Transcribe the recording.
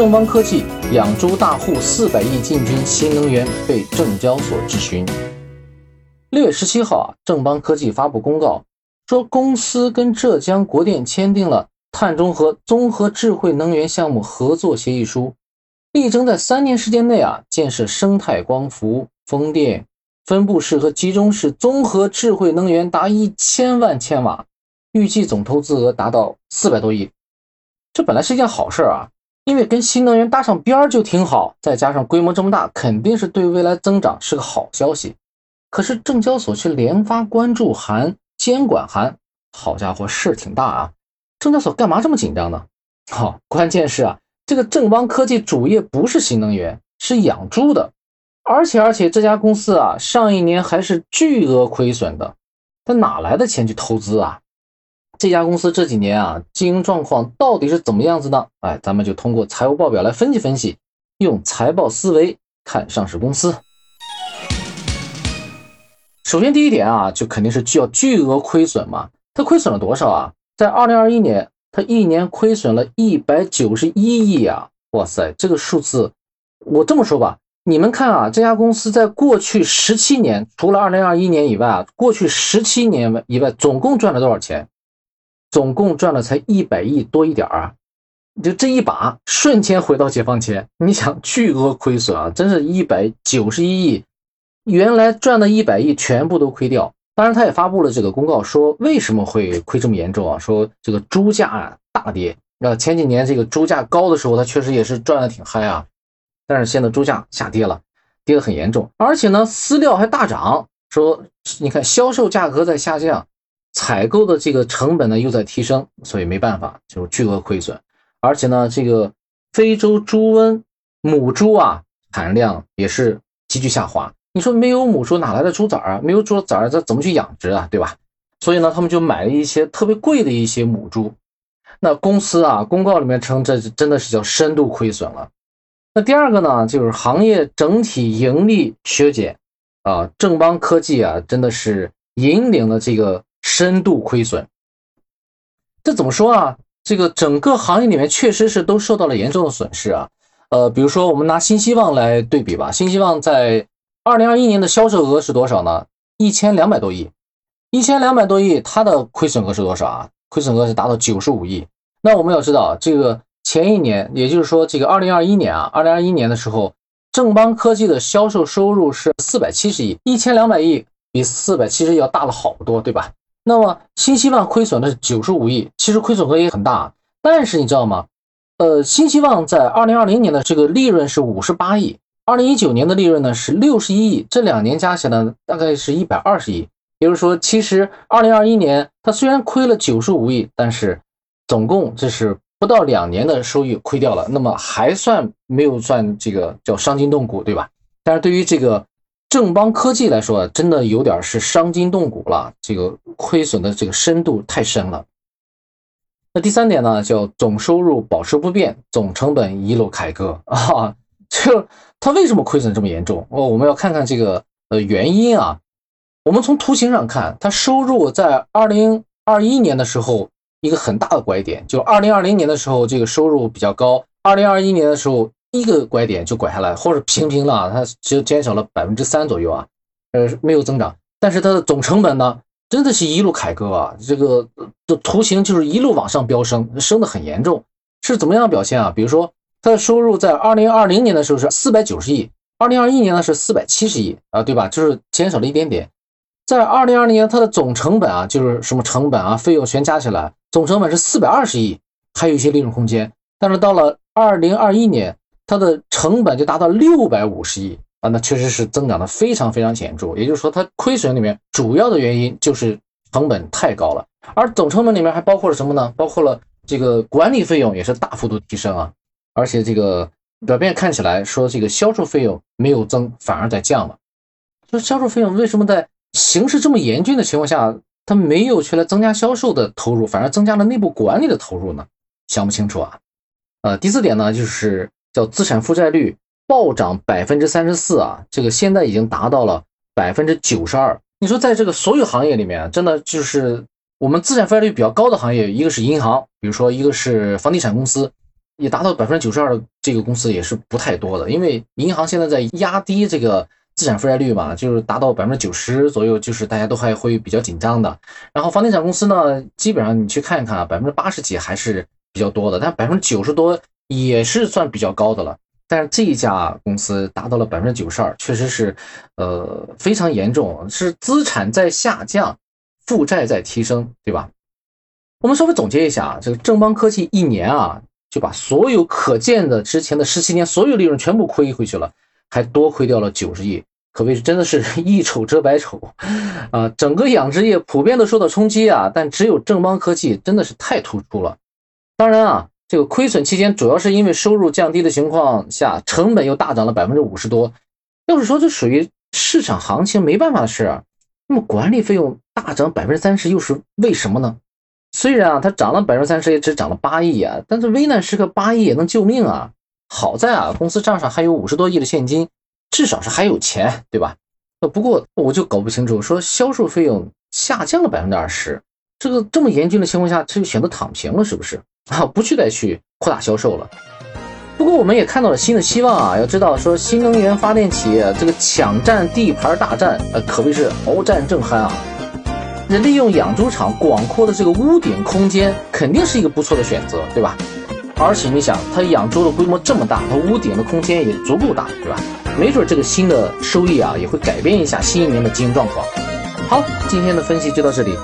正邦科技养猪大户四百亿进军新能源被证交所质询。六月十七号啊，正邦科技发布公告说，公司跟浙江国电签订了碳中和综合智慧能源项目合作协议书，力争在三年时间内啊，建设生态光伏、风电、分布式和集中式综合智慧能源达一千万千瓦，预计总投资额达到四百多亿。这本来是一件好事啊。因为跟新能源搭上边儿就挺好，再加上规模这么大，肯定是对未来增长是个好消息。可是证交所却连发关注函、监管函，好家伙，事儿挺大啊！证交所干嘛这么紧张呢？好，关键是啊，这个正邦科技主业不是新能源，是养猪的，而且而且这家公司啊，上一年还是巨额亏损的，他哪来的钱去投资啊？这家公司这几年啊，经营状况到底是怎么样子呢？哎，咱们就通过财务报表来分析分析，用财报思维看上市公司。首先第一点啊，就肯定是需要巨额亏损嘛。它亏损了多少啊？在二零二一年，它一年亏损了一百九十一亿啊！哇塞，这个数字，我这么说吧，你们看啊，这家公司在过去十七年，除了二零二一年以外啊，过去十七年以外，总共赚了多少钱？总共赚了才一百亿多一点儿啊！就这一把瞬间回到解放前，你想巨额亏损啊，真是一百九十一亿，原来赚的一百亿全部都亏掉。当然，他也发布了这个公告，说为什么会亏这么严重啊？说这个猪价大跌。那前几年这个猪价高的时候，他确实也是赚的挺嗨啊。但是现在猪价下跌了，跌得很严重，而且呢，饲料还大涨。说你看销售价格在下降。采购的这个成本呢又在提升，所以没办法，就是巨额亏损。而且呢，这个非洲猪瘟母猪啊产量也是急剧下滑。你说没有母猪哪来的猪崽啊？没有猪崽儿，这怎么去养殖啊？对吧？所以呢，他们就买了一些特别贵的一些母猪。那公司啊公告里面称，这真的是叫深度亏损了。那第二个呢，就是行业整体盈利削减啊，正邦科技啊真的是引领了这个。深度亏损，这怎么说啊？这个整个行业里面确实是都受到了严重的损失啊。呃，比如说我们拿新希望来对比吧，新希望在二零二一年的销售额是多少呢？一千两百多亿，一千两百多亿，它的亏损额是多少啊？亏损额是达到九十五亿。那我们要知道，这个前一年，也就是说这个二零二一年啊，二零二一年的时候，正邦科技的销售收入是四百七十亿，一千两百亿比四百七十亿要大了好多，对吧？那么新希望亏损的是九十五亿，其实亏损额也很大。但是你知道吗？呃，新希望在二零二零年的这个利润是五十八亿，二零一九年的利润呢是六十一亿，这两年加起来大概是一百二十亿。也就是说，其实二零二一年它虽然亏了九十五亿，但是总共这是不到两年的收益亏掉了，那么还算没有算这个叫伤筋动骨，对吧？但是对于这个。正邦科技来说，真的有点是伤筋动骨了，这个亏损的这个深度太深了。那第三点呢，叫总收入保持不变，总成本一路凯歌 啊。就它为什么亏损这么严重？哦，我们要看看这个呃原因啊。我们从图形上看，它收入在二零二一年的时候一个很大的拐点，就二零二零年的时候这个收入比较高，二零二一年的时候。一个拐点就拐下来，或者平平了，它只有减少了百分之三左右啊，呃，没有增长。但是它的总成本呢，真的是一路凯歌啊，这个的图形就是一路往上飙升，升的很严重。是怎么样表现啊？比如说，它的收入在二零二零年的时候是四百九十亿，二零二一年呢是四百七十亿啊，对吧？就是减少了一点点。在二零二零年，它的总成本啊，就是什么成本啊、费用全加起来，总成本是四百二十亿，还有一些利润空间。但是到了二零二一年，它的成本就达到六百五十亿啊，那确实是增长的非常非常显著。也就是说，它亏损里面主要的原因就是成本太高了，而总成本里面还包括了什么呢？包括了这个管理费用也是大幅度提升啊，而且这个表面看起来说这个销售费用没有增，反而在降了。说销售费用为什么在形势这么严峻的情况下，它没有去来增加销售的投入，反而增加了内部管理的投入呢？想不清楚啊。呃，第四点呢，就是。叫资产负债率暴涨百分之三十四啊，这个现在已经达到了百分之九十二。你说在这个所有行业里面，真的就是我们资产负债率比较高的行业，一个是银行，比如说一个是房地产公司，也达到百分之九十二的这个公司也是不太多的，因为银行现在在压低这个资产负债率嘛，就是达到百分之九十左右，就是大家都还会比较紧张的。然后房地产公司呢，基本上你去看一看啊，百分之八十几还是比较多的，但百分之九十多也是算比较高的了。但是这一家公司达到了百分之九十二，确实是，呃，非常严重，是资产在下降，负债在提升，对吧？我们稍微总结一下啊，这个正邦科技一年啊，就把所有可见的之前的十七年所有利润全部亏回去了，还多亏掉了九十亿，可谓是真的是 一丑遮百丑啊！整个养殖业普遍都受到冲击啊，但只有正邦科技真的是太突出了。当然啊。这个亏损期间，主要是因为收入降低的情况下，成本又大涨了百分之五十多。要是说这属于市场行情没办法的事啊，那么管理费用大涨百分之三十又是为什么呢？虽然啊，它涨了百分之三十，也只涨了八亿啊，但是危难时刻八亿也能救命啊。好在啊，公司账上还有五十多亿的现金，至少是还有钱，对吧？呃，不过我就搞不清楚，说销售费用下降了百分之二十，这个这么严峻的情况下，他就选择躺平了，是不是？啊，不去再去扩大销售了。不过我们也看到了新的希望啊！要知道，说新能源发电企业这个抢占地盘大战，呃，可谓是鏖战正酣啊。那利用养猪场广阔的这个屋顶空间，肯定是一个不错的选择，对吧？而且你想，它养猪的规模这么大，它屋顶的空间也足够大，对吧？没准这个新的收益啊，也会改变一下新一年的经营状况。好，今天的分析就到这里。